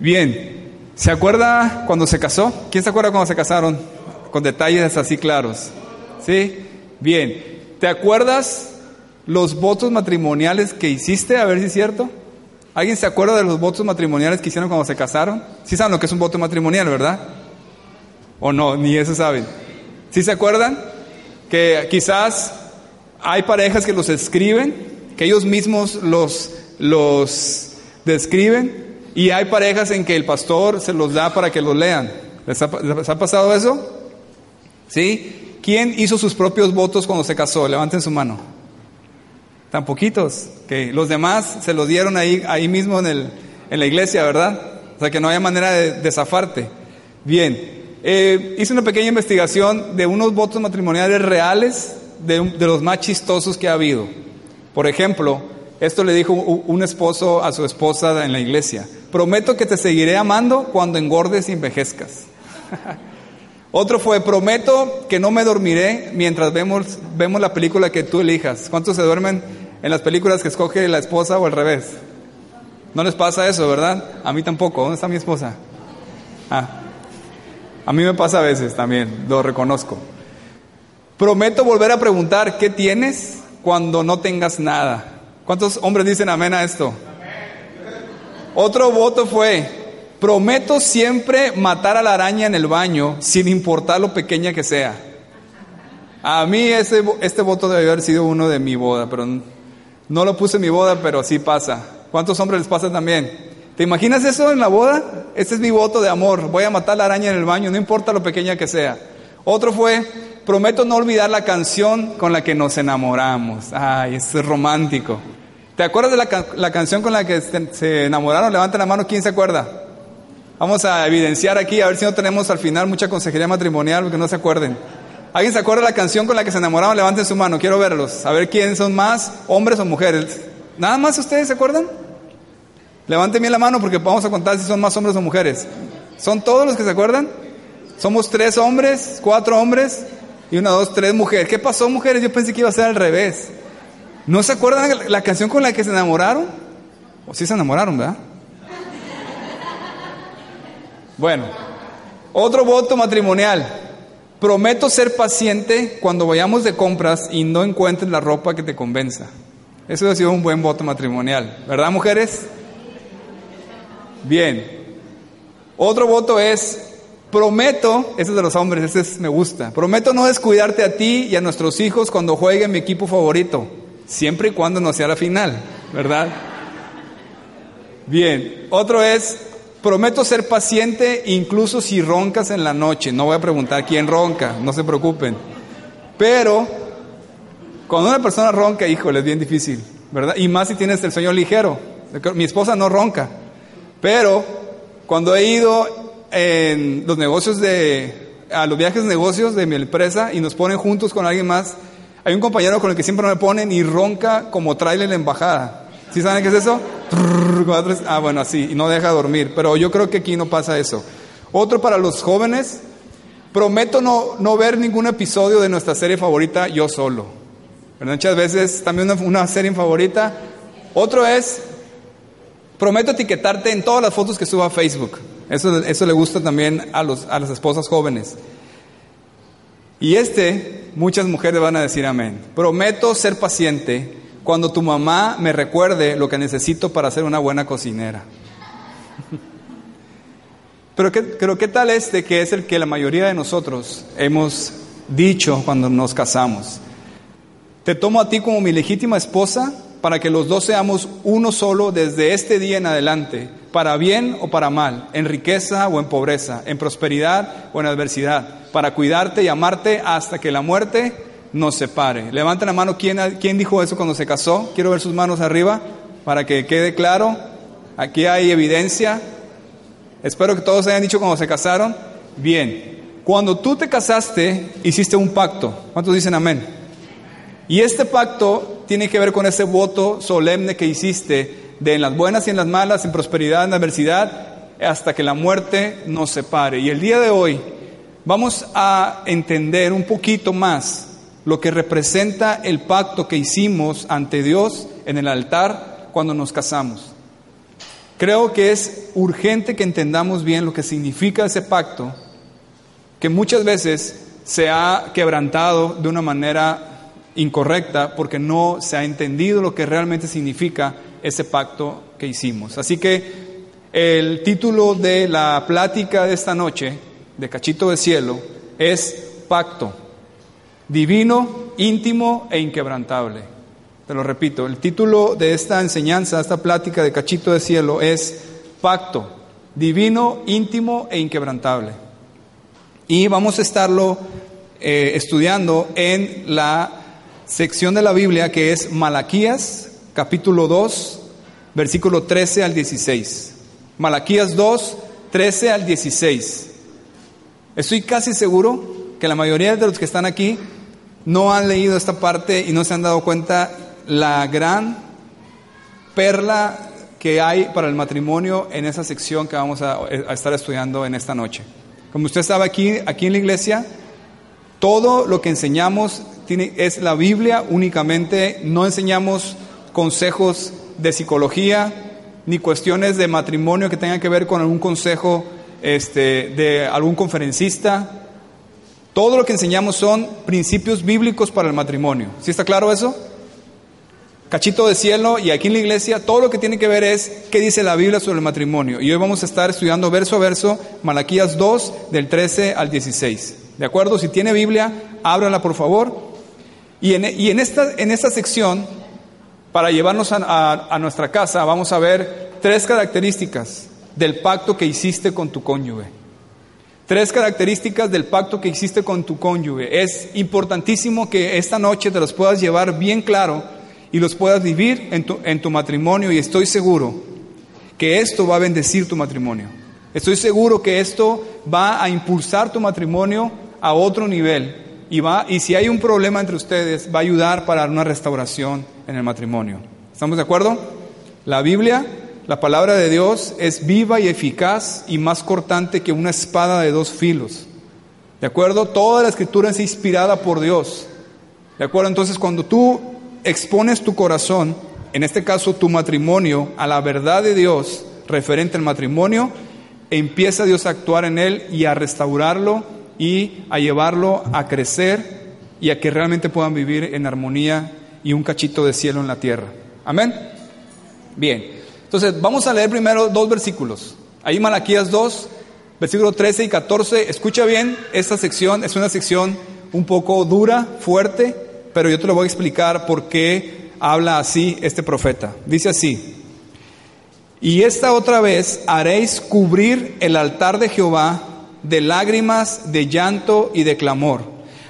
Bien, ¿se acuerda cuando se casó? ¿Quién se acuerda cuando se casaron? Con detalles así claros. ¿Sí? Bien, ¿te acuerdas los votos matrimoniales que hiciste? A ver si es cierto. ¿Alguien se acuerda de los votos matrimoniales que hicieron cuando se casaron? Sí saben lo que es un voto matrimonial, ¿verdad? ¿O no? Ni eso saben. ¿Sí se acuerdan? Que quizás hay parejas que los escriben, que ellos mismos los, los describen, y hay parejas en que el pastor se los da para que los lean. ¿Les ha, pasado eso? ¿Sí? ¿Quién hizo sus propios votos cuando se casó? Levanten su mano. Tan poquitos, que los demás se los dieron ahí, ahí mismo en, el, en la iglesia, ¿verdad? O sea que no haya manera de, de zafarte. Bien, eh, hice una pequeña investigación de unos votos matrimoniales reales de, de, los más chistosos que ha habido. Por ejemplo, esto le dijo un esposo a su esposa en la iglesia. Prometo que te seguiré amando cuando engordes y envejezcas. Otro fue, prometo que no me dormiré mientras vemos, vemos la película que tú elijas. ¿Cuántos se duermen en las películas que escoge la esposa o al revés? No les pasa eso, ¿verdad? A mí tampoco. ¿Dónde está mi esposa? Ah, a mí me pasa a veces también, lo reconozco. Prometo volver a preguntar, ¿qué tienes cuando no tengas nada? ¿Cuántos hombres dicen amén a esto? Otro voto fue, prometo siempre matar a la araña en el baño, sin importar lo pequeña que sea. A mí ese, este voto debe haber sido uno de mi boda, pero no lo puse en mi boda, pero sí pasa. ¿Cuántos hombres les pasa también? ¿Te imaginas eso en la boda? Este es mi voto de amor. Voy a matar a la araña en el baño, no importa lo pequeña que sea. Otro fue, prometo no olvidar la canción con la que nos enamoramos. Ay, es romántico. ¿Te acuerdas de la, la canción con la que se, enamoraron? Levanten la mano, ¿quién se acuerda? Vamos a evidenciar aquí, a ver si no tenemos al final mucha consejería matrimonial, porque no se acuerden. ¿Alguien se acuerda de la canción con la que se enamoraron? Levanten su mano, quiero verlos. A ver quiénes son más, hombres o mujeres. ¿Nada más ustedes se acuerdan? Levanten bien la mano porque vamos a contar si son más hombres o mujeres. ¿Son todos los que se acuerdan? Somos tres hombres, cuatro hombres y una, dos, tres mujeres. ¿Qué pasó, mujeres? Yo pensé que iba a ser al revés. ¿No se acuerdan la canción con la que se enamoraron? ¿O sí se enamoraron, verdad? Bueno, otro voto matrimonial. Prometo ser paciente cuando vayamos de compras y no encuentres la ropa que te convenza. Eso ha sido un buen voto matrimonial, ¿verdad, mujeres? Bien. Otro voto es, prometo, ese es de los hombres, ese es, me gusta, prometo no descuidarte a ti y a nuestros hijos cuando juegue mi equipo favorito, siempre y cuando no sea la final, ¿verdad? Bien. Otro es, Prometo ser paciente incluso si roncas en la noche. No voy a preguntar quién ronca, no se preocupen. Pero cuando una persona ronca, híjole, es bien difícil, ¿verdad? Y más si tienes el sueño ligero. Mi esposa no ronca, pero cuando he ido en los negocios de, a los viajes de negocios de mi empresa y nos ponen juntos con alguien más, hay un compañero con el que siempre me ponen y ronca como trailer la embajada. ¿Sí saben qué es eso? Ah, bueno, así, y no deja dormir. Pero yo creo que aquí no pasa eso. Otro para los jóvenes, prometo no, no ver ningún episodio de nuestra serie favorita yo solo. Pero muchas veces también una, una serie favorita. Otro es, prometo etiquetarte en todas las fotos que suba a Facebook. Eso, eso le gusta también a, los, a las esposas jóvenes. Y este, muchas mujeres van a decir amén. Prometo ser paciente cuando tu mamá me recuerde lo que necesito para ser una buena cocinera. Pero ¿qué, pero ¿qué tal este que es el que la mayoría de nosotros hemos dicho cuando nos casamos? Te tomo a ti como mi legítima esposa para que los dos seamos uno solo desde este día en adelante, para bien o para mal, en riqueza o en pobreza, en prosperidad o en adversidad, para cuidarte y amarte hasta que la muerte nos separe. Levanten la mano, ¿quién, ¿quién dijo eso cuando se casó? Quiero ver sus manos arriba para que quede claro. Aquí hay evidencia. Espero que todos hayan dicho cuando se casaron. Bien, cuando tú te casaste, hiciste un pacto. ¿Cuántos dicen amén? Y este pacto tiene que ver con ese voto solemne que hiciste de en las buenas y en las malas, en prosperidad, en adversidad, hasta que la muerte nos separe. Y el día de hoy vamos a entender un poquito más lo que representa el pacto que hicimos ante Dios en el altar cuando nos casamos. Creo que es urgente que entendamos bien lo que significa ese pacto, que muchas veces se ha quebrantado de una manera incorrecta porque no se ha entendido lo que realmente significa ese pacto que hicimos. Así que el título de la plática de esta noche, de Cachito de Cielo, es Pacto, divino, íntimo e inquebrantable. Te lo repito, el título de esta enseñanza, esta plática de Cachito de Cielo es Pacto, divino, íntimo e inquebrantable. Y vamos a estarlo eh, estudiando en la sección de la Biblia que es Malaquías, capítulo 2, versículo 13 al 16. Malaquías 2, 13 al 16. Estoy casi seguro que la mayoría de los que están aquí no han leído esta parte y no se han dado cuenta la gran perla que hay para el matrimonio en esa sección que vamos a, estar estudiando en esta noche. Como usted sabe aquí, aquí en la iglesia, todo lo que enseñamos tiene, es la Biblia únicamente, no enseñamos consejos de psicología ni cuestiones de matrimonio que tengan que ver con algún consejo este, de algún conferencista. Todo lo que enseñamos son principios bíblicos para el matrimonio. ¿Sí está claro eso? cachito de cielo y aquí en la iglesia todo lo que tiene que ver es qué dice la Biblia sobre el matrimonio. Y hoy vamos a estar estudiando verso a verso Malaquías 2 del 13 al 16. ¿De acuerdo? Si tiene Biblia, ábrala por favor. Y en, esta, en esta sección, para llevarnos a nuestra casa, vamos a ver tres características del pacto que hiciste con tu cónyuge. Tres características del pacto que hiciste con tu cónyuge. Es importantísimo que esta noche te los puedas llevar bien claro y los puedas vivir en tu, en tu matrimonio y estoy seguro que esto va a bendecir tu matrimonio. Estoy seguro que esto va a impulsar tu matrimonio a otro nivel y, va, y si hay un problema entre ustedes, va a ayudar para una restauración en el matrimonio. ¿Estamos de acuerdo? La Biblia, la palabra de Dios, es viva y eficaz y más cortante que una espada de dos filos. ¿De acuerdo? Toda la escritura es inspirada por Dios. ¿De acuerdo? Entonces, cuando tú expones tu corazón, en este caso tu matrimonio, a la verdad de Dios referente al matrimonio, empieza Dios a actuar en él y a restaurarlo y a llevarlo a crecer y a que realmente puedan vivir en armonía y un cachito de cielo en la tierra. Amén. Bien, entonces vamos a leer primero dos versículos. Ahí Malaquías 2, versículos 13 y 14. Escucha bien, esta sección es una sección un poco dura, fuerte, pero yo te lo voy a explicar por qué habla así este profeta. Dice así, y esta otra vez haréis cubrir el altar de Jehová de lágrimas, de llanto y de clamor.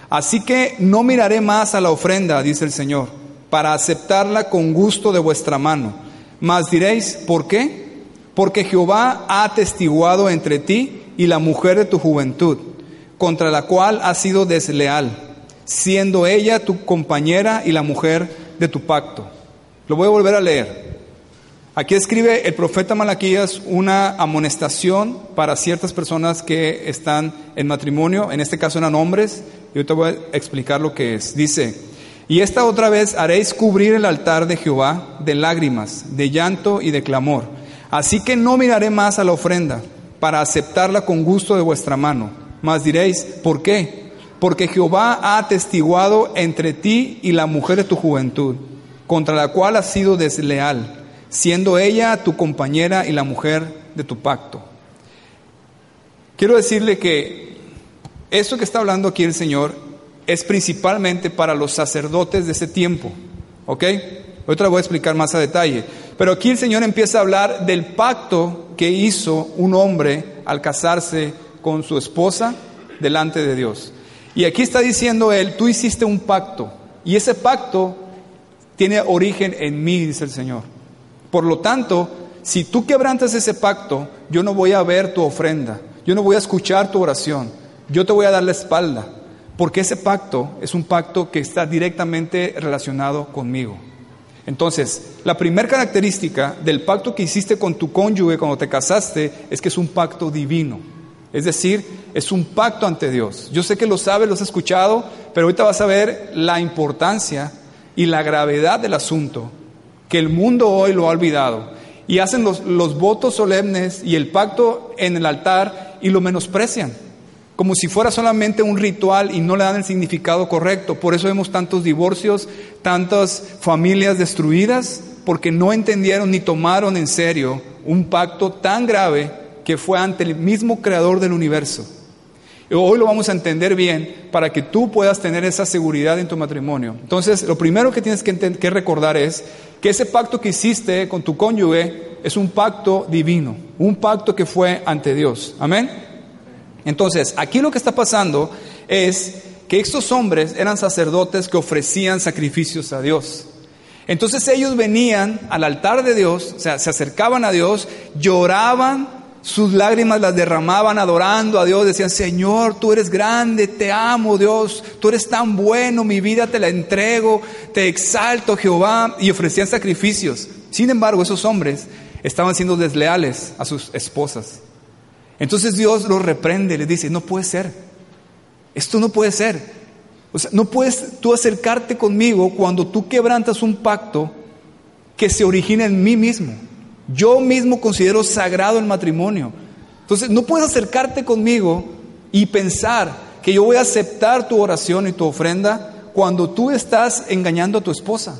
Así que no miraré más a la ofrenda, dice el Señor, para aceptarla con gusto de vuestra mano. Mas diréis, ¿por qué? Porque Jehová ha atestiguado entre ti y la mujer de tu juventud, contra la cual has sido desleal siendo ella tu compañera y la mujer de tu pacto. Lo voy a volver a leer. Aquí escribe el profeta Malaquías una amonestación para ciertas personas que están en matrimonio, en este caso eran hombres, yo te voy a explicar lo que es. Dice, y esta otra vez haréis cubrir el altar de Jehová de lágrimas, de llanto y de clamor. Así que no miraré más a la ofrenda para aceptarla con gusto de vuestra mano. Mas diréis, ¿por qué? porque Jehová ha atestiguado entre ti y la mujer de tu juventud, contra la cual has sido desleal, siendo ella tu compañera y la mujer de tu pacto. Quiero decirle que esto que está hablando aquí el Señor es principalmente para los sacerdotes de ese tiempo, ¿ok? Ahorita lo voy a explicar más a detalle. Pero aquí el Señor empieza a hablar del pacto que hizo un hombre al casarse con su esposa delante de Dios. Y aquí está diciendo él, tú hiciste un pacto y ese pacto tiene origen en mí, dice el Señor. Por lo tanto, si tú quebrantas ese pacto, yo no voy a ver tu ofrenda, yo no voy a escuchar tu oración, yo te voy a dar la espalda, porque ese pacto es un pacto que está directamente relacionado conmigo. Entonces, la primera característica del pacto que hiciste con tu cónyuge cuando te casaste es que es un pacto divino. Es decir, es un pacto ante Dios. Yo sé que lo sabes, lo has escuchado, pero ahorita vas a ver la importancia y la gravedad del asunto, que el mundo hoy lo ha olvidado. y hacen los, los votos solemnes y el pacto en el altar y lo menosprecian, como si fuera solamente un ritual y no le dan el significado correcto. Por eso vemos tantos divorcios, tantas familias destruidas, porque no entendieron ni tomaron en serio un pacto tan grave que fue ante el mismo creador del universo. Hoy lo vamos a entender bien para que tú puedas tener esa seguridad en tu matrimonio. Entonces, lo primero que tienes que, que recordar es que ese pacto que hiciste con tu cónyuge es un pacto divino, un pacto que fue ante Dios. Amén. Entonces, aquí lo que está pasando es que estos hombres eran sacerdotes que ofrecían sacrificios a Dios. Entonces ellos venían al altar de Dios, o sea, se acercaban a Dios, lloraban sus lágrimas las derramaban adorando a Dios, decían, Señor, tú eres grande, te amo Dios, tú eres tan bueno, mi vida te la entrego, te exalto Jehová, y ofrecían sacrificios. Sin embargo, esos hombres estaban siendo desleales a sus esposas. Entonces Dios los reprende, les dice, no puede ser, esto no puede ser. O sea, no puedes tú acercarte conmigo cuando tú quebrantas un pacto que se origina en mí mismo. Yo mismo considero sagrado el matrimonio. Entonces, no puedes acercarte conmigo y pensar que yo voy a aceptar tu oración y tu ofrenda cuando tú estás engañando a tu esposa.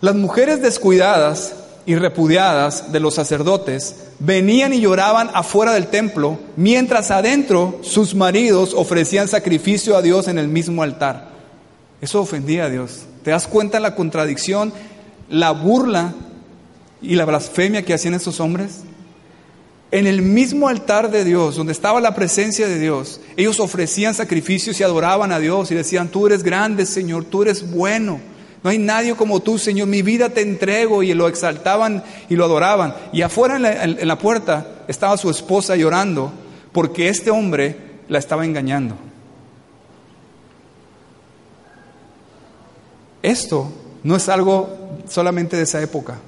Las mujeres descuidadas y repudiadas de los sacerdotes venían y lloraban afuera del templo, mientras adentro sus maridos ofrecían sacrificio a Dios en el mismo altar. Eso ofendía a Dios. ¿Te das cuenta la contradicción la burla y la blasfemia que hacían esos hombres? En el mismo altar de Dios, donde estaba la presencia de Dios, ellos ofrecían sacrificios y adoraban a Dios y decían, tú eres grande, Señor, tú eres bueno. No hay nadie como tú, Señor, mi vida te entrego y lo exaltaban y lo adoraban. Y afuera en la, en la puerta estaba su esposa llorando porque este hombre la estaba engañando. Esto no es algo solamente de esa época.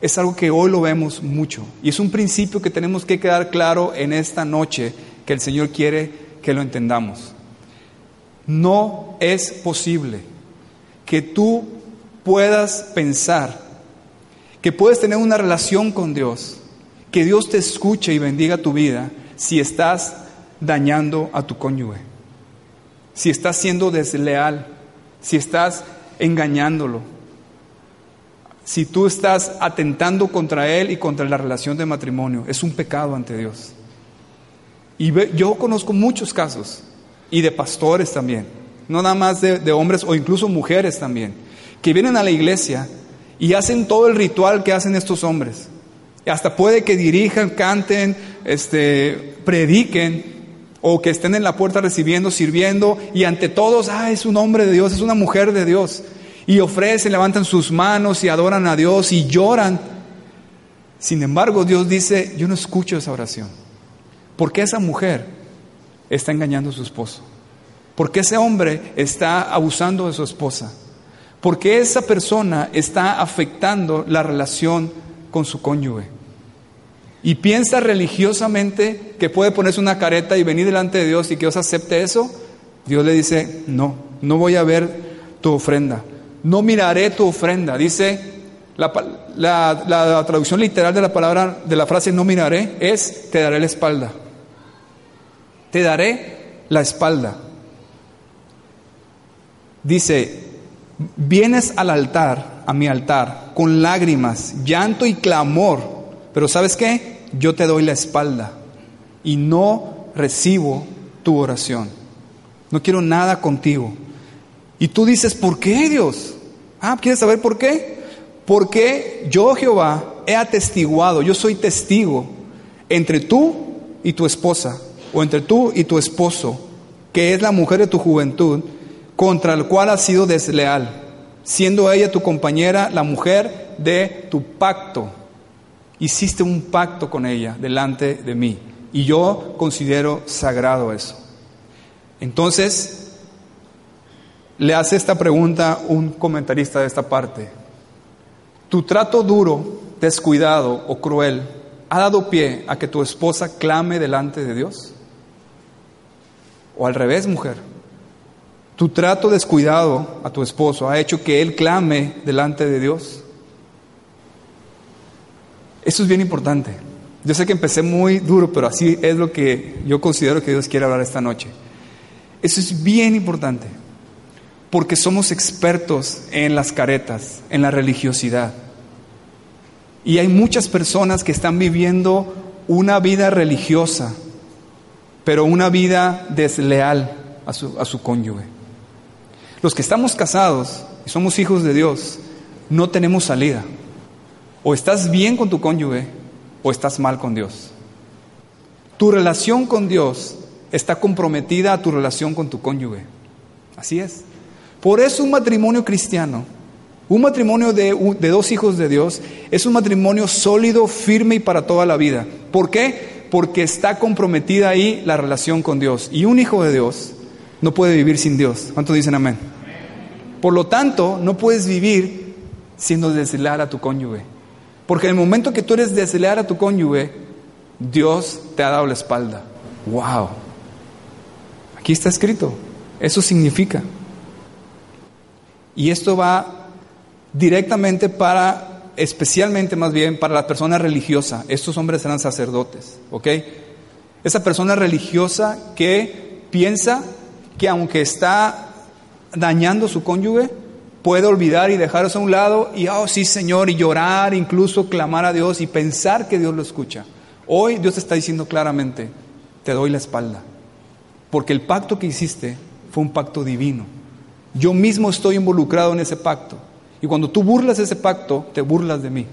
Es algo que hoy lo vemos mucho. Y es un principio que tenemos que quedar claro en esta noche que el Señor quiere que lo entendamos. No es posible que tú puedas pensar que puedes tener una relación con Dios, que Dios te escuche y bendiga tu vida si estás dañando a tu cónyuge, si estás siendo desleal, si estás engañándolo, si tú estás atentando contra él y contra la relación de matrimonio. Es un pecado ante Dios. Y yo conozco muchos casos, y de pastores también, no nada más de, hombres o incluso mujeres también, que vienen a la iglesia y hacen todo el ritual que hacen estos hombres. Hasta puede que dirijan, canten, este, prediquen, o que estén en la puerta recibiendo, sirviendo, y ante todos, ah, es un hombre de Dios, es una mujer de Dios y ofrecen, levantan sus manos y adoran a Dios y lloran. Sin embargo, Dios dice, yo no escucho esa oración. Porque esa mujer está engañando a su esposo. Porque ese hombre está abusando de su esposa. Porque esa persona está afectando la relación con su cónyuge. Y piensa religiosamente que puede ponerse una careta y venir delante de Dios y que Dios acepte eso. Dios le dice, no, no voy a ver tu ofrenda no miraré tu ofrenda. Dice la, traducción literal de la palabra, de la frase no miraré, es te daré la espalda. Te daré la espalda. Dice, vienes al altar, a mi altar, con lágrimas, llanto y clamor, pero ¿sabes qué? Yo te doy la espalda y no recibo tu oración. No quiero nada contigo. Y tú dices, ¿por qué Dios? Ah, ¿quieres saber por qué? Porque yo Jehová he atestiguado, yo soy testigo entre tú y tu esposa, o entre tú y tu esposo, que es la mujer de tu juventud, contra el cual has sido desleal, siendo ella tu compañera, la mujer de tu pacto. Hiciste un pacto con ella delante de mí, y yo considero sagrado eso. Entonces, le hace esta pregunta un comentarista de esta parte. ¿Tu trato duro, descuidado o cruel ha dado pie a que tu esposa clame delante de Dios? ¿O al revés, mujer? Tu trato descuidado a tu esposo ha hecho que él clame delante de Dios. Eso es bien importante. Yo sé que empecé muy duro, pero así es lo que yo considero que Dios quiere hablar esta noche. Eso es bien importante, porque somos expertos en las caretas, en la religiosidad. Y hay muchas personas que están viviendo una vida religiosa, pero una vida desleal a su, a su cónyuge. Los que estamos casados y somos hijos de Dios, no tenemos salida. O estás bien con tu cónyuge o estás mal con Dios. Tu relación con Dios está comprometida a tu relación con tu cónyuge. Así es. Por eso un matrimonio cristiano, un matrimonio de, dos hijos de Dios, es un matrimonio sólido, firme y para toda la vida. ¿Por qué? Porque está comprometida ahí la relación con Dios. Y un hijo de Dios no puede vivir sin Dios. ¿Cuántos dicen amén? Por lo tanto, no puedes vivir siendo desleal a tu cónyuge. Porque en el momento que tú eres desleal a tu cónyuge, Dios te ha dado la espalda. ¡Wow! Aquí está escrito. Eso significa. Y esto va directamente para, especialmente más bien, para la persona religiosa. Estos hombres eran sacerdotes, ¿ok? Esa persona religiosa que piensa que aunque está dañando su cónyuge, puede olvidar y dejar a un lado y, oh sí Señor, y llorar, incluso clamar a Dios y pensar que Dios lo escucha. Hoy Dios te está diciendo claramente, te doy la espalda, porque el pacto que hiciste fue un pacto divino. Yo mismo estoy involucrado en ese pacto. Y cuando tú burlas ese pacto, te burlas de mí.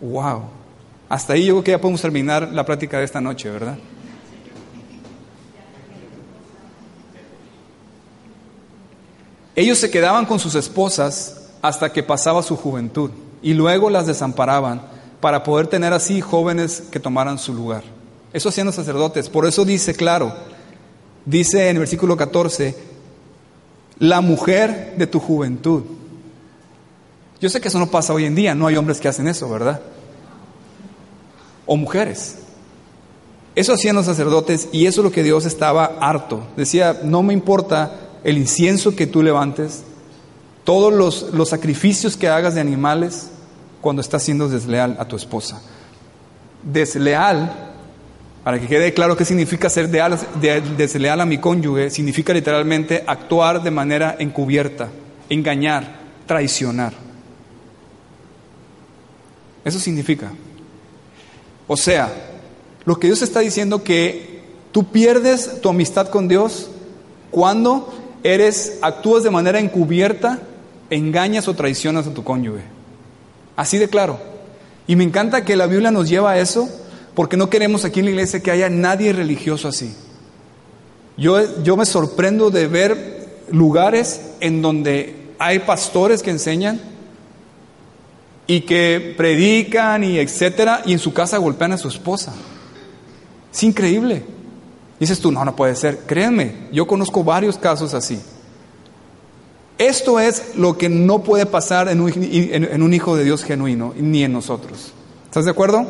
Wow. Hasta ahí yo creo que ya podemos terminar la práctica de esta noche, ¿verdad? Ellos se quedaban con sus esposas hasta que pasaba su juventud y luego las desamparaban para poder tener así jóvenes que tomaran su lugar. Eso hacían los sacerdotes. Por eso dice claro, dice en el versículo 14, la mujer de tu juventud. Yo sé que eso no pasa hoy en día, no hay hombres que hacen eso, ¿verdad? O mujeres. Eso hacían los sacerdotes y eso es lo que Dios estaba harto. Decía, no me importa el incienso que tú levantes, todos los, los sacrificios que hagas de animales cuando estás siendo desleal a tu esposa. Desleal, para que quede claro qué significa ser desleal a mi cónyuge, significa literalmente actuar de manera encubierta, engañar, traicionar. Eso significa. O sea, lo que Dios está diciendo que tú pierdes tu amistad con Dios cuando eres, actúas de manera encubierta, engañas o traicionas a tu cónyuge. Así de claro. Y me encanta que la Biblia nos lleva a eso, porque no queremos aquí en la iglesia que haya nadie religioso así. Yo, yo me sorprendo de ver lugares en donde hay pastores que enseñan y que predican y etcétera, y en su casa golpean a su esposa. Es increíble. Dices tú, no, no puede ser. Créanme, yo conozco varios casos así. Esto es lo que no puede pasar en un, hijo de Dios genuino, ni en nosotros. ¿Estás de acuerdo?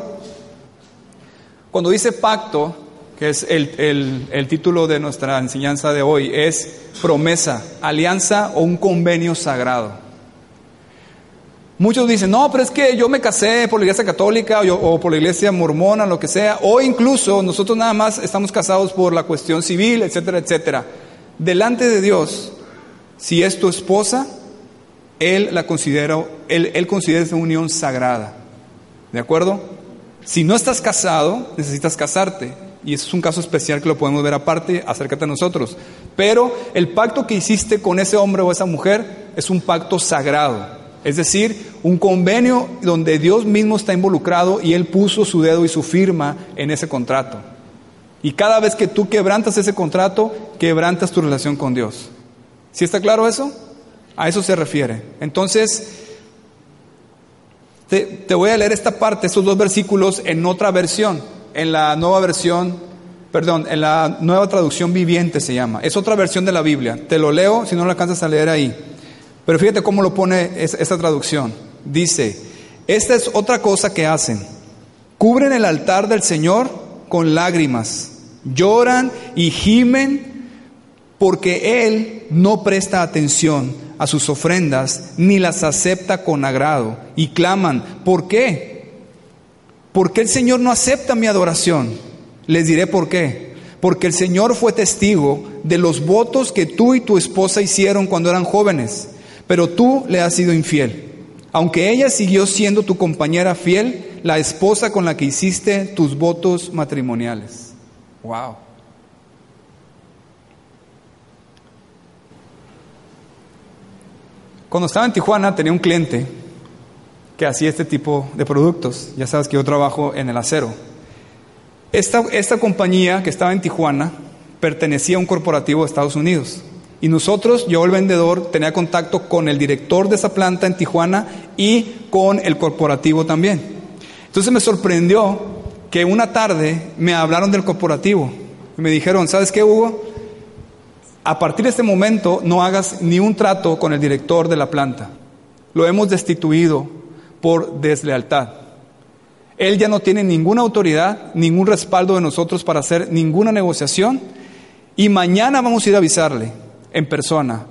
Cuando dice pacto, que es el, el título de nuestra enseñanza de hoy, es promesa, alianza o un convenio sagrado. Muchos dicen, no, pero es que yo me casé por la iglesia católica o, por la iglesia mormona, lo que sea, o incluso nosotros nada más estamos casados por la cuestión civil, etcétera, etcétera. Delante de Dios, si es tu esposa, Él la considera, Él, él considera esa unión sagrada. ¿De acuerdo? Si no estás casado, necesitas casarte. Y eso es un caso especial que lo podemos ver aparte, acércate a nosotros. Pero el pacto que hiciste con ese hombre o esa mujer es un pacto sagrado. Es decir, un convenio donde Dios mismo está involucrado y Él puso su dedo y su firma en ese contrato. Y cada vez que tú quebrantas ese contrato, quebrantas tu relación con Dios. ¿Sí está claro eso? A eso se refiere. Entonces, te, te, voy a leer esta parte, estos dos versículos en otra versión, en la nueva versión, perdón, en la nueva traducción viviente se llama. Es otra versión de la Biblia. Te lo leo si no lo alcanzas a leer ahí. Pero fíjate cómo lo pone esta traducción. Dice, esta es otra cosa que hacen. Cubren el altar del Señor con lágrimas, lloran y gimen porque él no presta atención a sus ofrendas ni las acepta con agrado. Y claman, ¿por qué? ¿Por qué el Señor no acepta mi adoración? Les diré por qué. Porque el Señor fue testigo de los votos que tú y tu esposa hicieron cuando eran jóvenes, pero tú le has sido infiel. Aunque ella siguió siendo tu compañera fiel, la esposa con la que hiciste tus votos matrimoniales. Wow. Cuando estaba en Tijuana tenía un cliente que hacía este tipo de productos. Ya sabes que yo trabajo en el acero. Esta, esta compañía que estaba en Tijuana pertenecía a un corporativo de Estados Unidos. Y nosotros, yo el vendedor, tenía contacto con el director de esa planta en Tijuana y con el corporativo también. Entonces me sorprendió que una tarde me hablaron del corporativo y me dijeron, ¿sabes qué, Hugo? a partir de este momento no hagas ni un trato con el director de la planta. Lo hemos destituido por deslealtad. Él ya no tiene ninguna autoridad, ningún respaldo de nosotros para hacer ninguna negociación y mañana vamos a ir a avisarle en persona.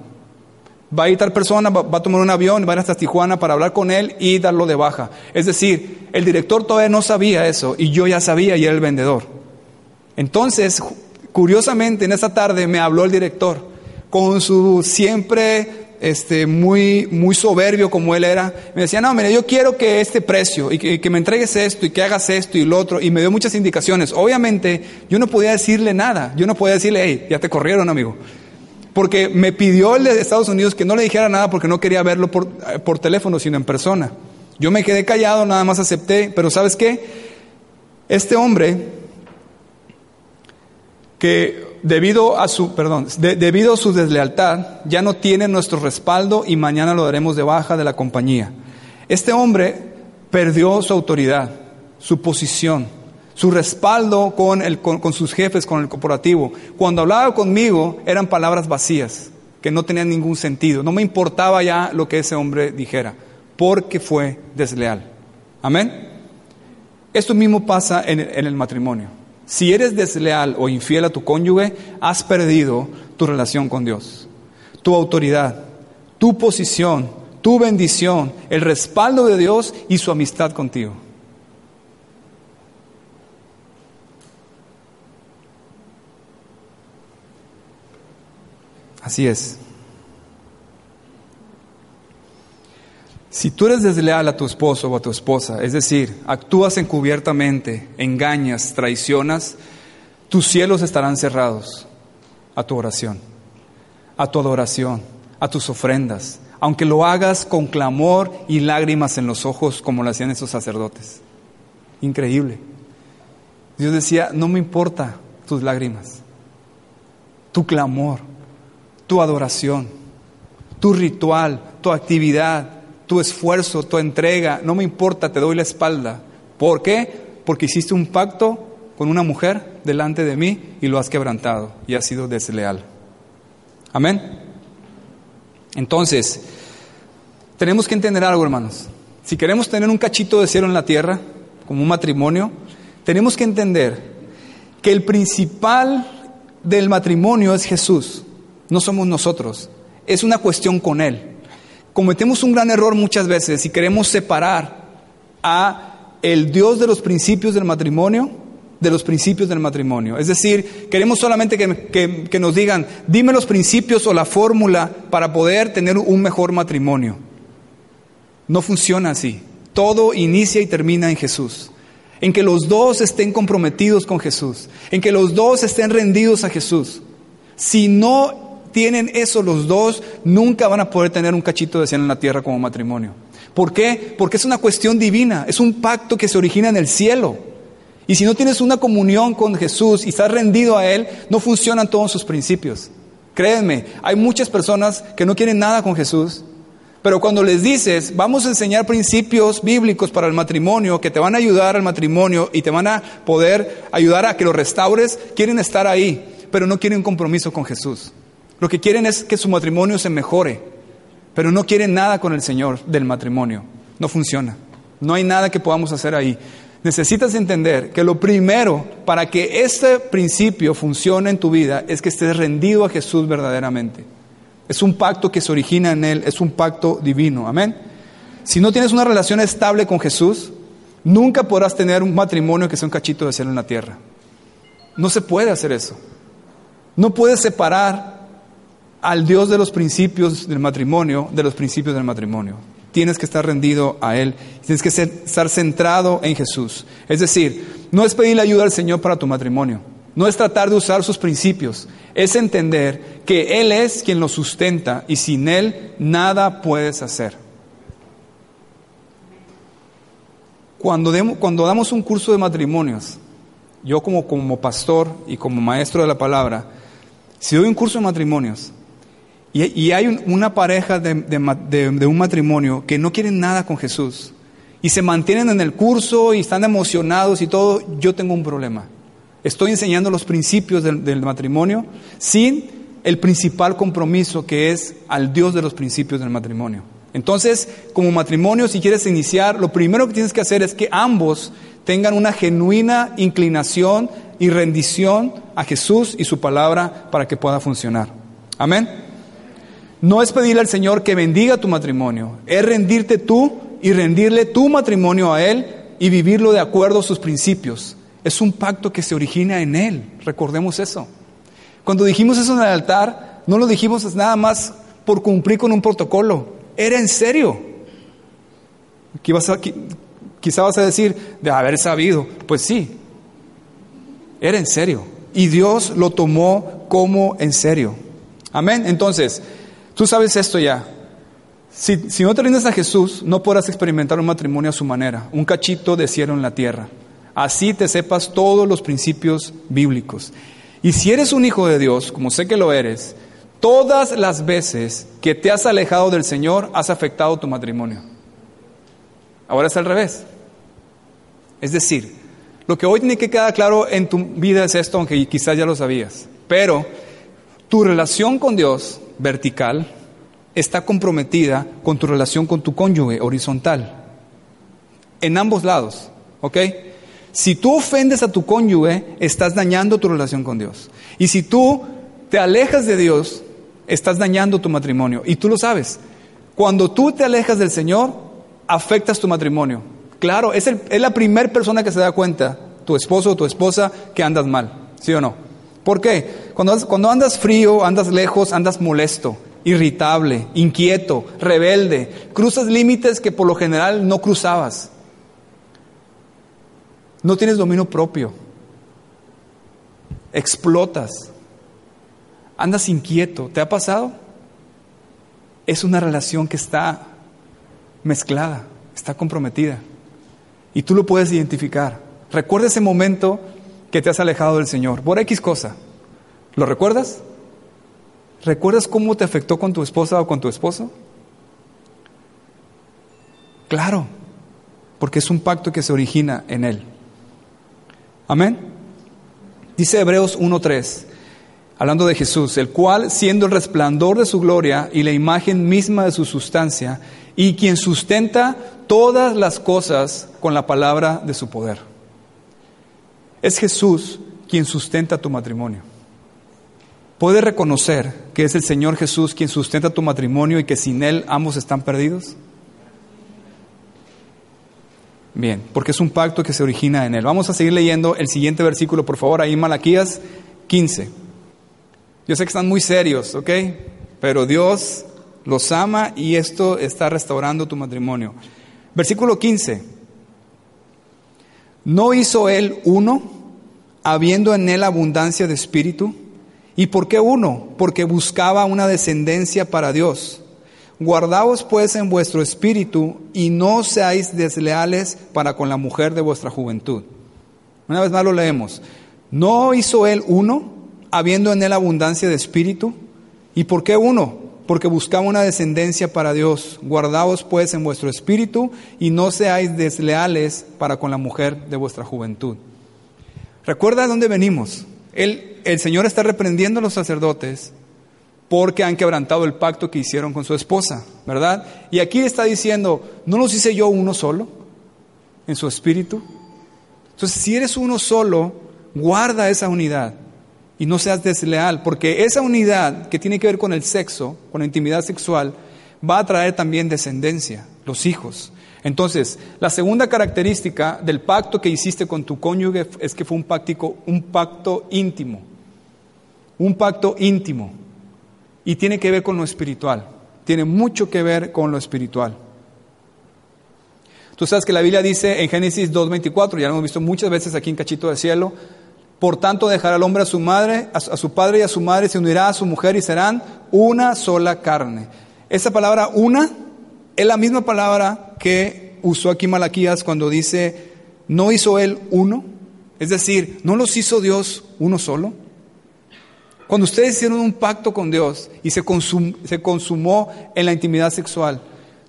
Va a ir tal persona, va, a tomar un avión, va a ir hasta Tijuana para hablar con él y darlo de baja. Es decir, el director todavía no sabía eso y yo ya sabía y era el vendedor. Entonces, Curiosamente, en esa tarde me habló el director con su siempre este, muy, muy soberbio como él era. Me decía, no, mire, yo quiero que este precio y que, me entregues esto y que hagas esto y lo otro. Y me dio muchas indicaciones. Obviamente, yo no podía decirle nada. Yo no podía decirle, hey, ya te corrieron, amigo. Porque me pidió el de Estados Unidos que no le dijera nada porque no quería verlo por, eh, por teléfono, sino en persona. Yo me quedé callado, nada más acepté. Pero ¿sabes qué? Este hombre que debido a su, perdón, debido a su deslealtad ya no tiene nuestro respaldo y mañana lo daremos de baja de la compañía. Este hombre perdió su autoridad, su posición, su respaldo con, el, con sus jefes, con el corporativo. Cuando hablaba conmigo eran palabras vacías, que no tenían ningún sentido. No me importaba ya lo que ese hombre dijera, porque fue desleal. Amén. Esto mismo pasa en el matrimonio. Si eres desleal o infiel a tu cónyuge, has perdido tu relación con Dios, tu autoridad, tu posición, tu bendición, el respaldo de Dios y su amistad contigo. Así es. Si tú eres desleal a tu esposo o a tu esposa, es decir, actúas encubiertamente, engañas, traicionas, tus cielos estarán cerrados a tu oración, a tu adoración, a tus ofrendas, aunque lo hagas con clamor y lágrimas en los ojos como lo hacían esos sacerdotes. Increíble. Dios decía, no me importa tus lágrimas, tu clamor, tu adoración, tu ritual, tu actividad, tu esfuerzo, tu entrega, no me importa, te doy la espalda. ¿Por qué? Porque hiciste un pacto con una mujer delante de mí y lo has quebrantado y has sido desleal. Amén. Entonces, tenemos que entender algo, hermanos. Si queremos tener un cachito de cielo en la tierra, como un matrimonio, tenemos que entender que el principal del matrimonio es Jesús, no somos nosotros. Es una cuestión con Él cometemos un gran error muchas veces y queremos separar a el Dios de los principios del matrimonio de los principios del matrimonio. Es decir, queremos solamente que, que nos digan, dime los principios o la fórmula para poder tener un mejor matrimonio. No funciona así. Todo inicia y termina en Jesús. En que los dos estén comprometidos con Jesús. En que los dos estén rendidos a Jesús. Si no tienen eso los dos, nunca van a poder tener un cachito de cielo en la tierra como matrimonio. ¿Por qué? Porque es una cuestión divina, es un pacto que se origina en el cielo. Y si no tienes una comunión con Jesús y estás rendido a Él, no funcionan todos sus principios. Créanme, hay muchas personas que no quieren nada con Jesús, pero cuando les dices, vamos a enseñar principios bíblicos para el matrimonio, que te van a ayudar al matrimonio y te van a poder ayudar a que lo restaures, quieren estar ahí, pero no quieren compromiso con Jesús. Lo que quieren es que su matrimonio se mejore, pero no quieren nada con el Señor del matrimonio. No funciona. No hay nada que podamos hacer ahí. necesitas entender que lo primero para que este principio funcione en tu vida es que estés rendido a Jesús verdaderamente. Es un pacto que se origina en Él, es un pacto divino. Amén. Si no tienes una relación estable con Jesús, nunca podrás tener un matrimonio que sea un cachito de cielo en la tierra. No se puede hacer eso. No puedes separar al Dios de los principios del matrimonio de los principios del matrimonio. Tienes que estar rendido a Él. Tienes que estar centrado en Jesús. Es decir, no es pedirle ayuda al Señor para tu matrimonio. No es tratar de usar sus principios. Es entender que Él es quien lo sustenta y sin Él nada puedes hacer. Cuando, cuando damos un curso de matrimonios, yo como, como pastor y como maestro de la palabra, si doy un curso de matrimonios, y, hay una pareja de, un matrimonio que no quieren nada con Jesús y se mantienen en el curso y están emocionados y todo, yo tengo un problema. Estoy enseñando los principios del, del matrimonio sin el principal compromiso que es al Dios de los principios del matrimonio. Entonces, como matrimonio, si quieres iniciar, lo primero que tienes que hacer es que ambos tengan una genuina inclinación y rendición a Jesús y su palabra para que pueda funcionar. Amén. No es pedirle al Señor que bendiga tu matrimonio, es rendirte tú y rendirle tu matrimonio a Él y vivirlo de acuerdo a sus principios. Es un pacto que se origina en Él, recordemos eso. Cuando dijimos eso en el altar, no lo dijimos nada más por cumplir con un protocolo, era en serio. quizá vas a decir, de haber sabido, pues sí, era en serio. Y Dios lo tomó como en serio. Amén. Entonces, Tú sabes esto ya. Si, no te rindes a Jesús, no podrás experimentar un matrimonio a su manera, un cachito de cielo en la tierra. Así te sepas todos los principios bíblicos. Y si eres un hijo de Dios, como sé que lo eres, todas las veces que te has alejado del Señor, has afectado tu matrimonio. Ahora es al revés. Es decir, lo que hoy tiene que quedar claro en tu vida es esto, aunque quizás ya lo sabías. Pero tu relación con Dios vertical está comprometida con tu relación con tu cónyuge horizontal. En ambos lados, ¿ok? Si tú ofendes a tu cónyuge, estás dañando tu relación con Dios. Y si tú te alejas de Dios, estás dañando tu matrimonio. Y tú lo sabes. Cuando tú te alejas del Señor, afectas tu matrimonio. Claro, es, es la primera persona que se da cuenta, tu esposo o tu esposa, que andas mal. ¿Sí o no? ¿Por qué? Cuando, andas frío, andas lejos, andas molesto, irritable, inquieto, rebelde, cruzas límites que por lo general no cruzabas. No tienes dominio propio. Explotas. Andas inquieto. ¿Te ha pasado? Es una relación que está mezclada, está comprometida. Y tú lo puedes identificar. Recuerda ese momento que te has alejado del Señor por X cosa. ¿Lo recuerdas? ¿Recuerdas cómo te afectó con tu esposa o con tu esposo? Claro, porque es un pacto que se origina en Él. Amén. Dice Hebreos 1.3, hablando de Jesús, el cual, siendo el resplandor de su gloria y la imagen misma de su sustancia, y quien sustenta todas las cosas con la palabra de su poder. Es Jesús quien sustenta tu matrimonio. ¿Puedes reconocer que es el Señor Jesús quien sustenta tu matrimonio y que sin Él ambos están perdidos? Bien, porque es un pacto que se origina en Él. Vamos a seguir leyendo el siguiente versículo, por favor, ahí Malaquías 15. Yo sé que están muy serios, ¿ok? Pero Dios los ama y esto está restaurando tu matrimonio. Versículo 15. ¿No hizo él uno, habiendo en él abundancia de espíritu? ¿Y por qué uno? Porque buscaba una descendencia para Dios. Guardaos pues en vuestro espíritu y no seáis desleales para con la mujer de vuestra juventud. Una vez más lo leemos. ¿No hizo él uno, habiendo en él abundancia de espíritu? ¿Y por qué uno? Porque buscaba una descendencia para Dios. Guardaos pues en vuestro espíritu y no seáis desleales para con la mujer de vuestra juventud. Recuerda de dónde venimos. El, el Señor está reprendiendo a los sacerdotes porque han quebrantado el pacto que hicieron con su esposa, ¿verdad? Y aquí está diciendo, ¿no los hice yo uno solo en su espíritu? Entonces, si eres uno solo, guarda esa unidad y no seas desleal, porque esa unidad que tiene que ver con el sexo, con la intimidad sexual, va a traer también descendencia, los hijos. Entonces, la segunda característica del pacto que hiciste con tu cónyuge es que fue un, un pacto íntimo, un pacto íntimo, y tiene que ver con lo espiritual, tiene mucho que ver con lo espiritual. Tú sabes que la Biblia dice en Génesis 2.24, ya lo hemos visto muchas veces aquí en Cachito del Cielo, por tanto dejará al hombre a su madre, a su padre y a su madre, se unirá a su mujer y serán una sola carne. Esa palabra una es la misma palabra que usó aquí Malaquías cuando dice, no hizo él uno, es decir, no los hizo Dios uno solo. Cuando ustedes hicieron un pacto con Dios y se, se consumó en la intimidad sexual,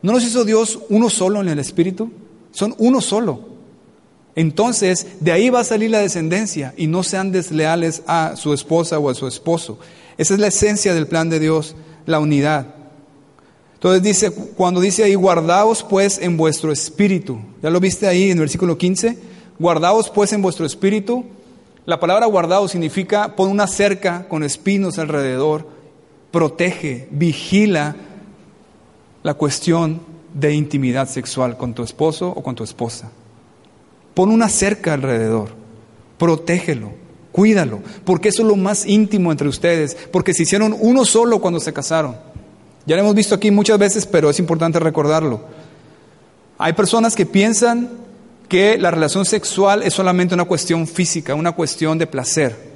¿no los hizo Dios uno solo en el Espíritu? Son uno solo. Entonces, de ahí va a salir la descendencia y no sean desleales a su esposa o a su esposo. Esa es la esencia del plan de Dios, la unidad. Entonces dice, cuando dice ahí, guardaos pues en vuestro espíritu. ¿Ya lo viste ahí en el versículo 15? Guardaos pues en vuestro espíritu. La palabra guardado significa pon una cerca con espinos alrededor, protege, vigila la cuestión de intimidad sexual con tu esposo o con tu esposa. Pon una cerca alrededor, protégelo, cuídalo, porque eso es lo más íntimo entre ustedes, porque se hicieron uno solo cuando se casaron. Ya lo hemos visto aquí muchas veces, pero es importante recordarlo. Hay personas que piensan que la relación sexual es solamente una cuestión física, una cuestión de placer,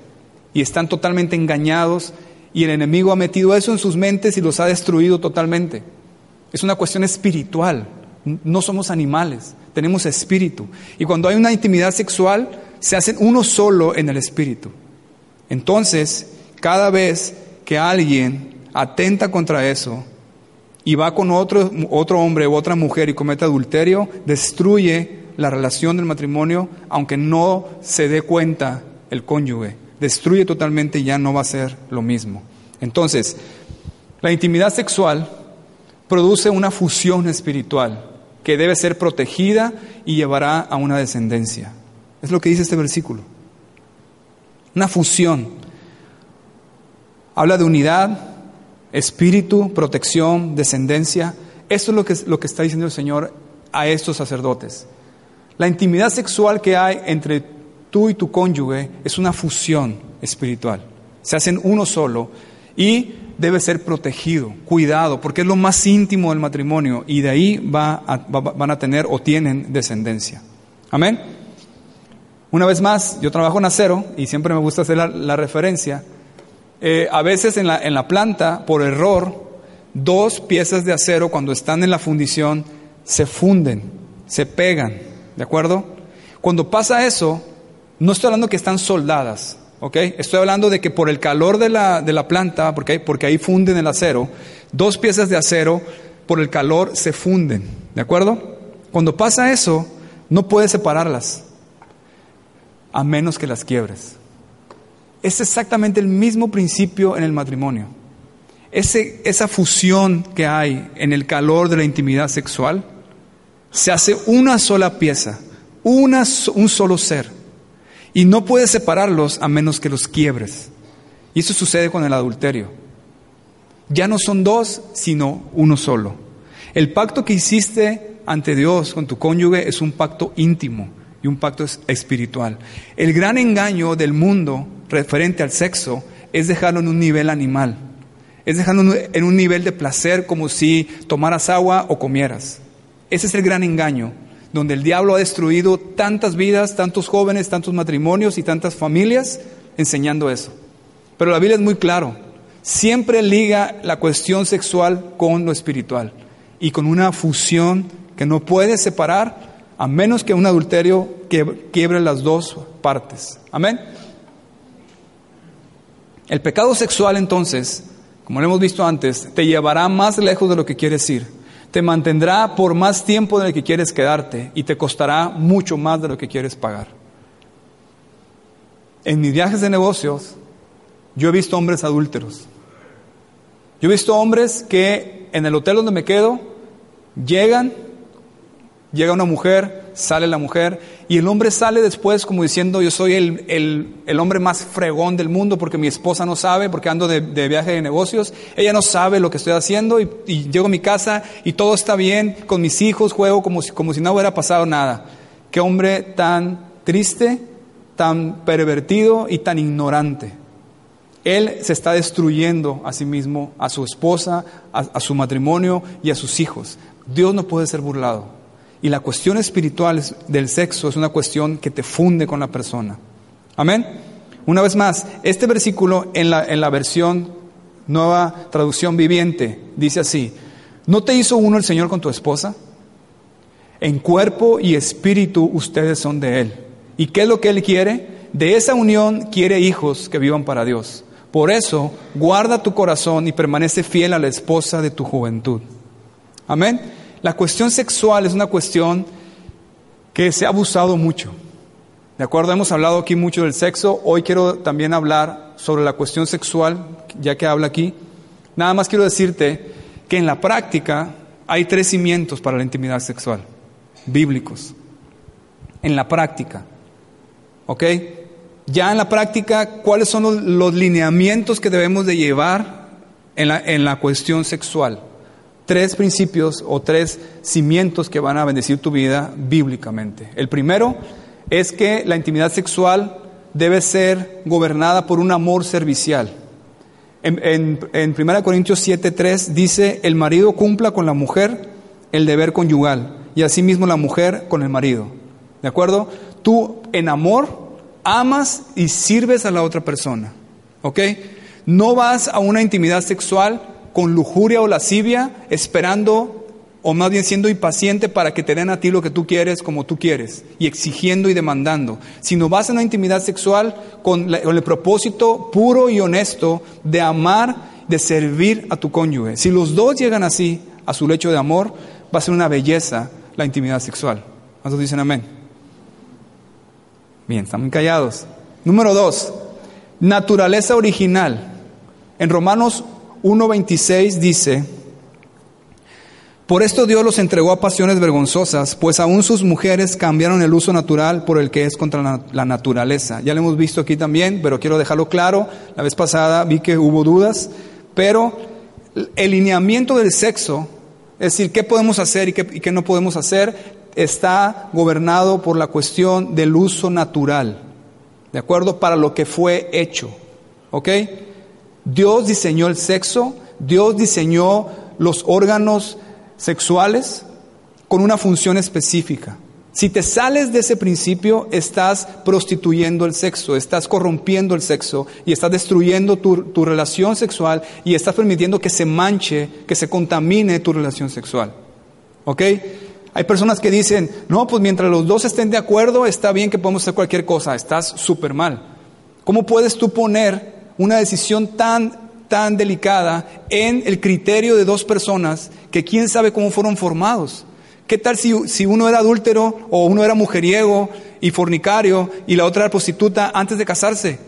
y están totalmente engañados y el enemigo ha metido eso en sus mentes y los ha destruido totalmente. Es una cuestión espiritual, no somos animales tenemos espíritu. Y cuando hay una intimidad sexual, se hacen uno solo en el espíritu. Entonces, cada vez que alguien atenta contra eso y va con otro, otro hombre u otra mujer y comete adulterio, destruye la relación del matrimonio, aunque no se dé cuenta el cónyuge. Destruye totalmente y ya no va a ser lo mismo. Entonces, la intimidad sexual produce una fusión espiritual que debe ser protegida y llevará a una descendencia. Es lo que dice este versículo. Una fusión. Habla de unidad, espíritu, protección, descendencia. Esto es lo que, lo que está diciendo el Señor a estos sacerdotes. La intimidad sexual que hay entre tú y tu cónyuge es una fusión espiritual. Se hacen uno solo y debe ser protegido, cuidado, porque es lo más íntimo del matrimonio y de ahí va van a tener o tienen descendencia. Amén. Una vez más, yo trabajo en acero y siempre me gusta hacer la, referencia. Eh, a veces en la, en la planta, por error, dos piezas de acero cuando están en la fundición se funden, se pegan, ¿de acuerdo? Cuando pasa eso, no estoy hablando que están soldadas, Estoy hablando de que por el calor de la, de la planta, porque, porque ahí funden el acero, dos piezas de acero por el calor se funden, ¿de acuerdo? Cuando pasa eso, no puedes separarlas, a menos que las quiebres. Es exactamente el mismo principio en el matrimonio. Esa fusión que hay en el calor de la intimidad sexual, se hace una sola pieza, una, un solo ser. Y no puedes separarlos a menos que los quiebres. Y eso sucede con el adulterio. Ya no son dos, sino uno solo. El pacto que hiciste ante Dios con tu cónyuge es un pacto íntimo y un pacto espiritual. El gran engaño del mundo referente al sexo es dejarlo en un nivel animal. Es dejarlo en un nivel de placer como si tomaras agua o comieras. Ese es el gran engaño donde el diablo ha destruido tantas vidas, tantos jóvenes, tantos matrimonios y tantas familias enseñando eso. Pero la Biblia es muy claro, siempre liga la cuestión sexual con lo espiritual y con una fusión que no puede separar a menos que un adulterio quiebre las dos partes. Amén. El pecado sexual entonces, como lo hemos visto antes, te llevará más lejos de lo que quieres ir te mantendrá por más tiempo de lo que quieres quedarte y te costará mucho más de lo que quieres pagar. En mis viajes de negocios, yo he visto hombres adúlteros. Yo he visto hombres que en el hotel donde me quedo, llegan, llega una mujer sale la mujer, y el hombre sale después como diciendo, yo soy el, hombre más fregón del mundo porque mi esposa no sabe, porque ando de, viaje de negocios, ella no sabe lo que estoy haciendo, y, llego a mi casa y todo está bien, con mis hijos juego como si, como si no hubiera pasado nada. Qué hombre tan triste, tan pervertido y tan ignorante. Él se está destruyendo a sí mismo, a su esposa, a su matrimonio y a sus hijos. Dios no puede ser burlado. Y la cuestión espiritual del sexo es una cuestión que te funde con la persona. Amén. Una vez más, este versículo en la, en la versión nueva traducción viviente dice así, ¿no te hizo uno el Señor con tu esposa? En cuerpo y espíritu ustedes son de Él. ¿Y qué es lo que Él quiere? De esa unión quiere hijos que vivan para Dios. Por eso, guarda tu corazón y permanece fiel a la esposa de tu juventud. Amén. La cuestión sexual es una cuestión que se ha abusado mucho. ¿De acuerdo? Hemos hablado aquí mucho del sexo. Hoy quiero también hablar sobre la cuestión sexual, ya que habla aquí. Nada más quiero decirte que en la práctica hay tres cimientos para la intimidad sexual, bíblicos. En la práctica. ¿Ok? Ya en la práctica, ¿cuáles son los, lineamientos que debemos de llevar en la, en la cuestión sexual? Tres principios o tres cimientos que van a bendecir tu vida bíblicamente. El primero es que la intimidad sexual debe ser gobernada por un amor servicial. En, en, 1 Corintios 7:3 dice, el marido cumpla con la mujer el deber conyugal y asimismo la mujer con el marido. ¿De acuerdo? Tú en amor amas y sirves a la otra persona. ¿Ok? No vas a una intimidad sexual con lujuria o lascivia, esperando o más bien siendo impaciente para que te den a ti lo que tú quieres como tú quieres, y exigiendo y demandando, sino vas a una intimidad sexual con, el propósito puro y honesto de amar, de servir a tu cónyuge. Si los dos llegan así a su lecho de amor, va a ser una belleza la intimidad sexual. ¿Cuántos dicen amén? Bien, están muy callados. Número dos, naturaleza original. En Romanos 1.26 dice, por esto Dios los entregó a pasiones vergonzosas, pues aún sus mujeres cambiaron el uso natural por el que es contra la naturaleza. Ya lo hemos visto aquí también, pero quiero dejarlo claro. La vez pasada vi que hubo dudas, pero el lineamiento del sexo, es decir, qué podemos hacer y qué, y qué no podemos hacer, está gobernado por la cuestión del uso natural, ¿de acuerdo? Para lo que fue hecho, ¿ok? Dios diseñó el sexo, Dios diseñó los órganos sexuales con una función específica. Si te sales de ese principio, estás prostituyendo el sexo, estás corrompiendo el sexo y estás destruyendo tu, relación sexual y estás permitiendo que se manche, que se contamine tu relación sexual. ¿Ok? Hay personas que dicen, no, pues mientras los dos estén de acuerdo, está bien que podemos hacer cualquier cosa, estás súper mal. ¿Cómo puedes tú poner una decisión tan, tan delicada en el criterio de dos personas que quién sabe cómo fueron formados. ¿Qué tal si, si uno era adúltero o uno era mujeriego y fornicario y la otra era prostituta antes de casarse?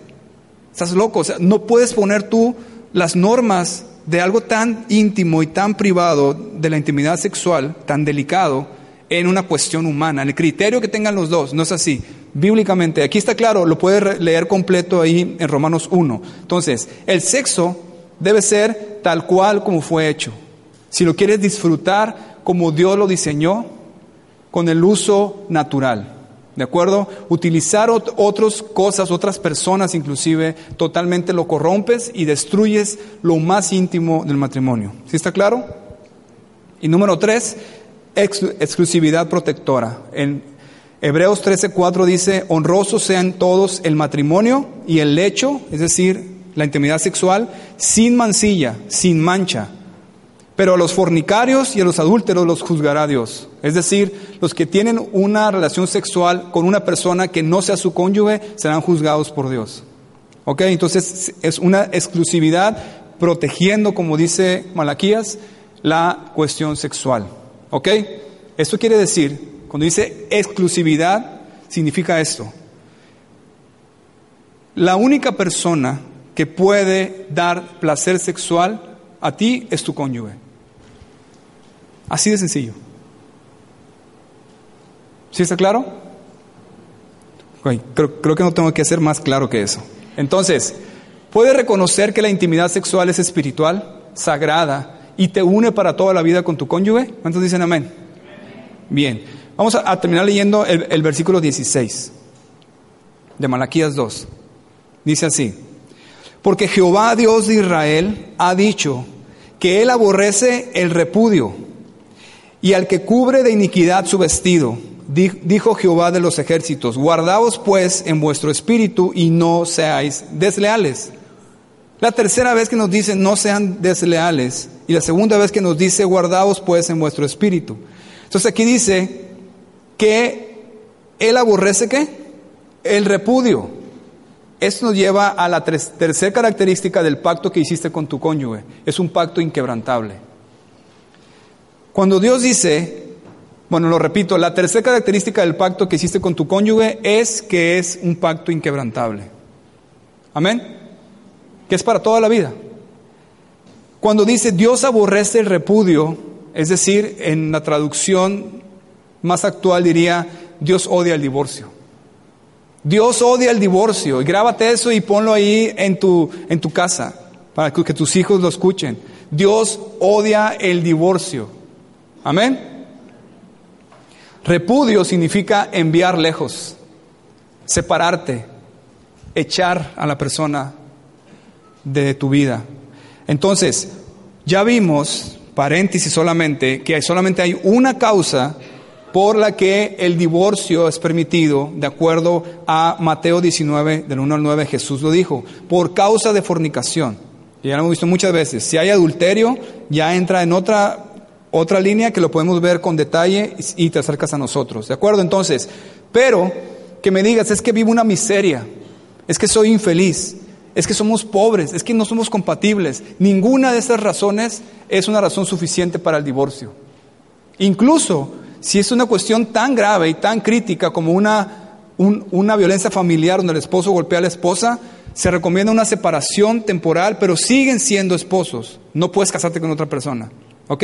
Estás loco. O sea, no puedes poner tú las normas de algo tan íntimo y tan privado de la intimidad sexual, tan delicado, en una cuestión humana. El criterio que tengan los dos no es así bíblicamente. Aquí está claro, lo puede leer completo ahí en Romanos 1. Entonces, el sexo debe ser tal cual como fue hecho. Si lo quieres disfrutar como Dios lo diseñó, con el uso natural. ¿De acuerdo? Utilizar otras cosas, otras personas inclusive, totalmente lo corrompes y destruyes lo más íntimo del matrimonio. ¿Sí está claro? Y número tres, exclusividad protectora. En Hebreos 13:4 dice, honrosos sean todos el matrimonio y el lecho, es decir, la intimidad sexual, sin mancilla, sin mancha. Pero a los fornicarios y a los adúlteros los juzgará Dios. Es decir, los que tienen una relación sexual con una persona que no sea su cónyuge serán juzgados por Dios. ¿Ok? Entonces es una exclusividad protegiendo, como dice Malaquías, la cuestión sexual. ¿Ok? Esto quiere decir cuando dice exclusividad, significa esto. La única persona que puede dar placer sexual a ti es tu cónyuge. Así de sencillo. ¿Sí está claro? creo, creo que no tengo que ser más claro que eso. Entonces, ¿puedes reconocer que la intimidad sexual es espiritual, sagrada y te une para toda la vida con tu cónyuge? ¿Cuántos dicen amén? Bien, vamos a, terminar leyendo el, el versículo 16 de Malaquías 2. Dice así, porque Jehová Dios de Israel ha dicho que él aborrece el repudio y al que cubre de iniquidad su vestido. Dijo Jehová de los ejércitos, guardaos pues en vuestro espíritu y no seáis desleales. La tercera vez que nos dice no sean desleales y la segunda vez que nos dice guardaos pues en vuestro espíritu. Entonces aquí dice que él aborrece qué? El repudio. Esto nos lleva a la tercera característica del pacto que hiciste con tu cónyuge. Es un pacto inquebrantable. Cuando Dios dice, bueno, lo repito, la tercera característica del pacto que hiciste con tu cónyuge es que es un pacto inquebrantable. Amén. Que es para toda la vida. Cuando dice Dios aborrece el repudio, es decir, en la traducción más actual diría Dios odia el divorcio. Dios odia el divorcio. Y grábate eso y ponlo ahí en tu, en tu casa para que, tus hijos lo escuchen. Dios odia el divorcio. Amén. Repudio significa enviar lejos, separarte, echar a la persona de tu vida. Entonces, ya vimos, paréntesis solamente, que solamente hay una causa por la que el divorcio es permitido, de acuerdo a Mateo 19, del 1 al 9, Jesús lo dijo, por causa de fornicación. Ya lo hemos visto muchas veces. Si hay adulterio, ya entra en otra, otra línea que lo podemos ver con detalle y te acercas a nosotros. ¿De acuerdo? Entonces, pero que me digas, es que vivo una miseria, es que soy infeliz, es que somos pobres, es que no somos compatibles. Ninguna de esas razones es una razón suficiente para el divorcio. Incluso si es una cuestión tan grave y tan crítica como una, una violencia familiar donde el esposo golpea a la esposa, se recomienda una separación temporal, pero siguen siendo esposos. No puedes casarte con otra persona. ¿Ok?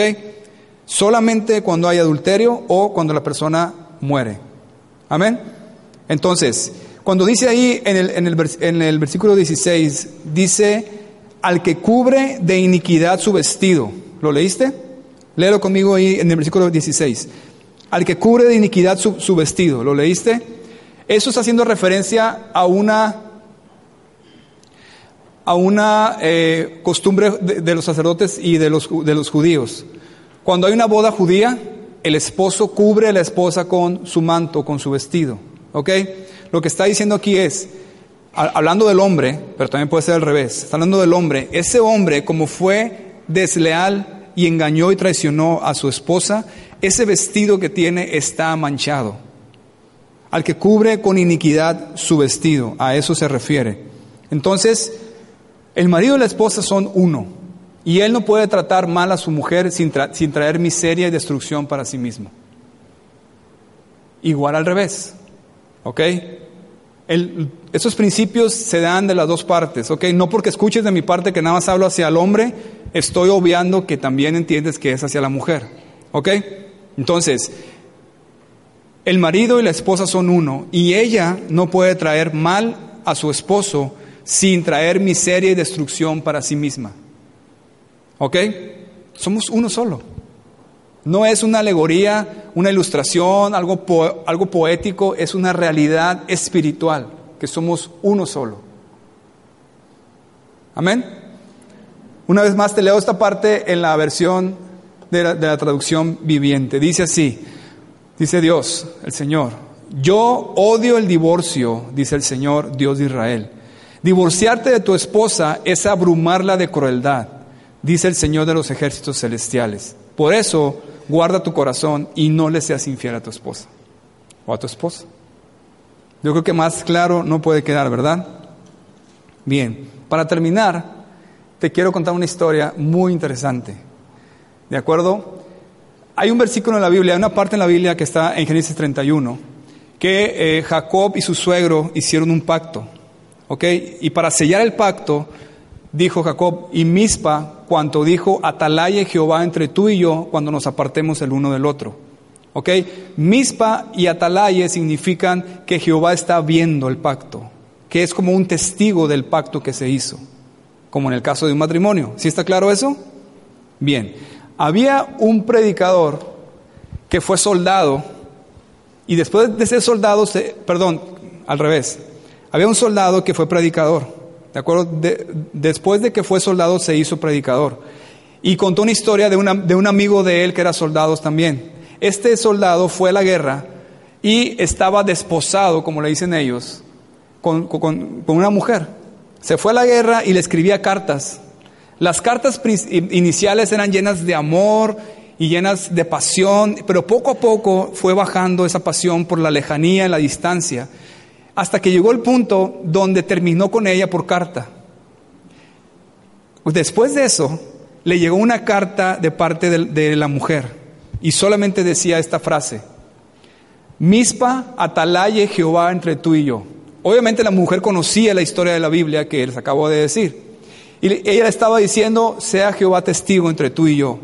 Solamente cuando hay adulterio o cuando la persona muere. Amén. Entonces, cuando dice ahí en el, en el, en el versículo 16, dice, al que cubre de iniquidad su vestido. ¿Lo leíste? Léelo conmigo ahí en el versículo 16 al que cubre de iniquidad su, vestido. ¿Lo leíste? Eso está haciendo referencia a una, a una eh, costumbre de, los sacerdotes y de los, de los judíos. Cuando hay una boda judía, el esposo cubre a la esposa con su manto, con su vestido. ¿Ok? Lo que está diciendo aquí es, hablando del hombre, pero también puede ser al revés, está hablando del hombre, ese hombre como fue desleal y engañó y traicionó a su esposa, ese vestido que tiene está manchado. Al que cubre con iniquidad su vestido, a eso se refiere. Entonces, el marido y la esposa son uno, y él no puede tratar mal a su mujer sin, traer miseria y destrucción para sí mismo. Igual al revés, ¿ok? Esos principios se dan de las dos partes, ¿ok? No porque escuches de mi parte que nada más hablo hacia el hombre, estoy obviando que también entiendes que es hacia la mujer, ¿ok? Entonces, el marido y la esposa son uno y ella no puede traer mal a su esposo sin traer miseria y destrucción para sí misma. ¿Ok? Somos uno solo. No es una alegoría, una ilustración, algo, algo poético, es una realidad espiritual, que somos uno solo. Amén. Una vez más te leo esta parte en la versión de la, traducción viviente. Dice así, dice Dios, el Señor, yo odio el divorcio, dice el Señor, Dios de Israel. Divorciarte de tu esposa es abrumarla de crueldad, dice el Señor de los ejércitos celestiales. Por eso, guarda tu corazón y no le seas infiel a tu esposa o a tu esposa. Yo creo que más claro no puede quedar, ¿verdad? Bien, para terminar, te quiero contar una historia muy interesante. ¿De acuerdo? Hay un versículo en la Biblia, hay una parte en la Biblia que está en Génesis 31, que eh, Jacob y su suegro hicieron un pacto. ¿Ok? Y para sellar el pacto, dijo Jacob, y Mispa, cuanto dijo, Atalaya Jehová entre tú y yo cuando nos apartemos el uno del otro. ¿Ok? Mispa y Atalaye significan que Jehová está viendo el pacto, que es como un testigo del pacto que se hizo, como en el caso de un matrimonio. ¿Sí está claro eso? Bien, había un predicador que fue soldado y después de ser soldado, perdón, al revés, había un soldado que fue predicador, ¿de acuerdo? después de que fue soldado se hizo predicador y contó una historia de, de un amigo de él que era soldado también. Este soldado fue a la guerra y estaba desposado, como le dicen ellos, con, una mujer. Se fue a la guerra y le escribía cartas. Las cartas iniciales eran llenas de amor y llenas de pasión, pero poco a poco fue bajando esa pasión por la lejanía, la distancia, hasta que llegó el punto donde terminó con ella por carta. Después de eso, le llegó una carta de parte de la mujer y solamente decía esta frase, Mispa, atalaye Jehová entre tú y yo. Obviamente la mujer conocía la historia de la Biblia que les acabo de decir. Y ella estaba diciendo, sea Jehová testigo entre tú y yo,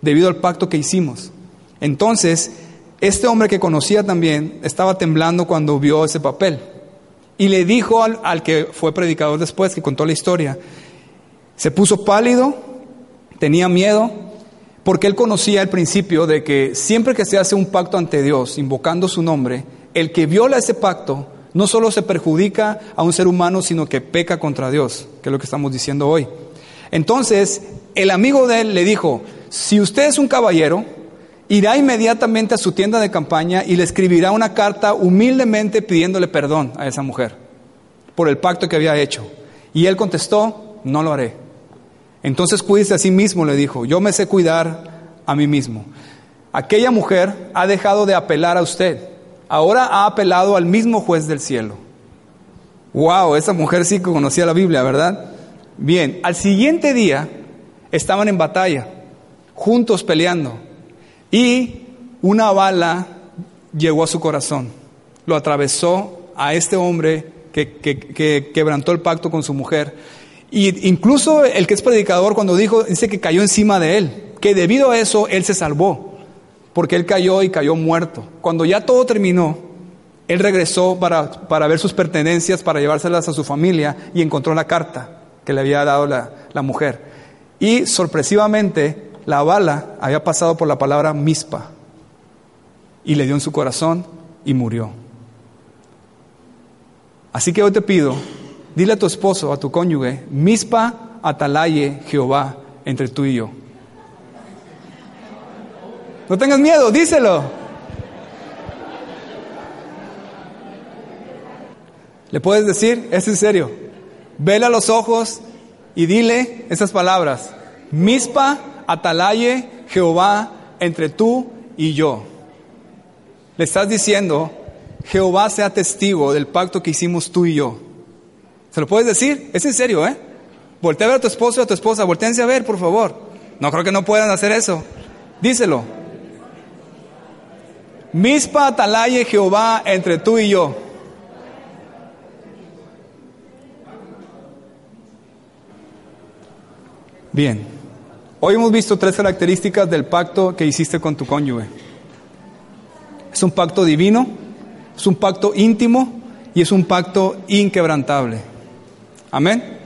debido al pacto que hicimos. Entonces, este hombre que conocía también estaba temblando cuando vio ese papel. Y le dijo al, al que fue predicador después, que contó la historia, se puso pálido, tenía miedo, porque él conocía el principio de que siempre que se hace un pacto ante Dios, invocando su nombre, el que viola ese pacto no solo se perjudica a un ser humano, sino que peca contra Dios, que es lo que estamos diciendo hoy. Entonces, el amigo de él le dijo, si usted es un caballero, irá inmediatamente a su tienda de campaña y le escribirá una carta humildemente pidiéndole perdón a esa mujer por el pacto que había hecho. Y él contestó, no lo haré. Entonces cuídese a sí mismo, le dijo, yo me sé cuidar a mí mismo. Aquella mujer ha dejado de apelar a usted, ahora ha apelado al mismo juez del cielo. Wow, esa mujer sí conocía la Biblia, ¿verdad? Bien, al siguiente día estaban en batalla, juntos peleando, y una bala llegó a su corazón, lo atravesó a este hombre que, que quebrantó el pacto con su mujer y incluso el que es predicador cuando dijo, dice que cayó encima de él, que debido a eso él se salvó, porque él cayó y cayó muerto. Cuando ya todo terminó, él regresó para, para ver sus pertenencias, para llevárselas a su familia y encontró la carta que le había dado la, la mujer. Y sorpresivamente la bala había pasado por la palabra mispa y le dio en su corazón y murió. Así que hoy te pido Dile a tu esposo, a tu cónyuge, mispa atalaye Jehová entre tú y yo. No tengas miedo, díselo. Le puedes decir, es en serio. Vele a los ojos y dile esas palabras. Mispa atalaye Jehová entre tú y yo. Le estás diciendo, Jehová sea testigo del pacto que hicimos tú y yo. ¿Se lo puedes decir? Es en serio, ¿eh? Voltea a ver a tu esposo y a tu esposa, volteense a ver, por favor. No creo que no puedan hacer eso. Díselo. Mispa atalaye Jehová entre tú y yo. Bien. Hoy hemos visto tres características del pacto que hiciste con tu cónyuge. Es un pacto divino, es un pacto íntimo y es un pacto inquebrantable. Amén.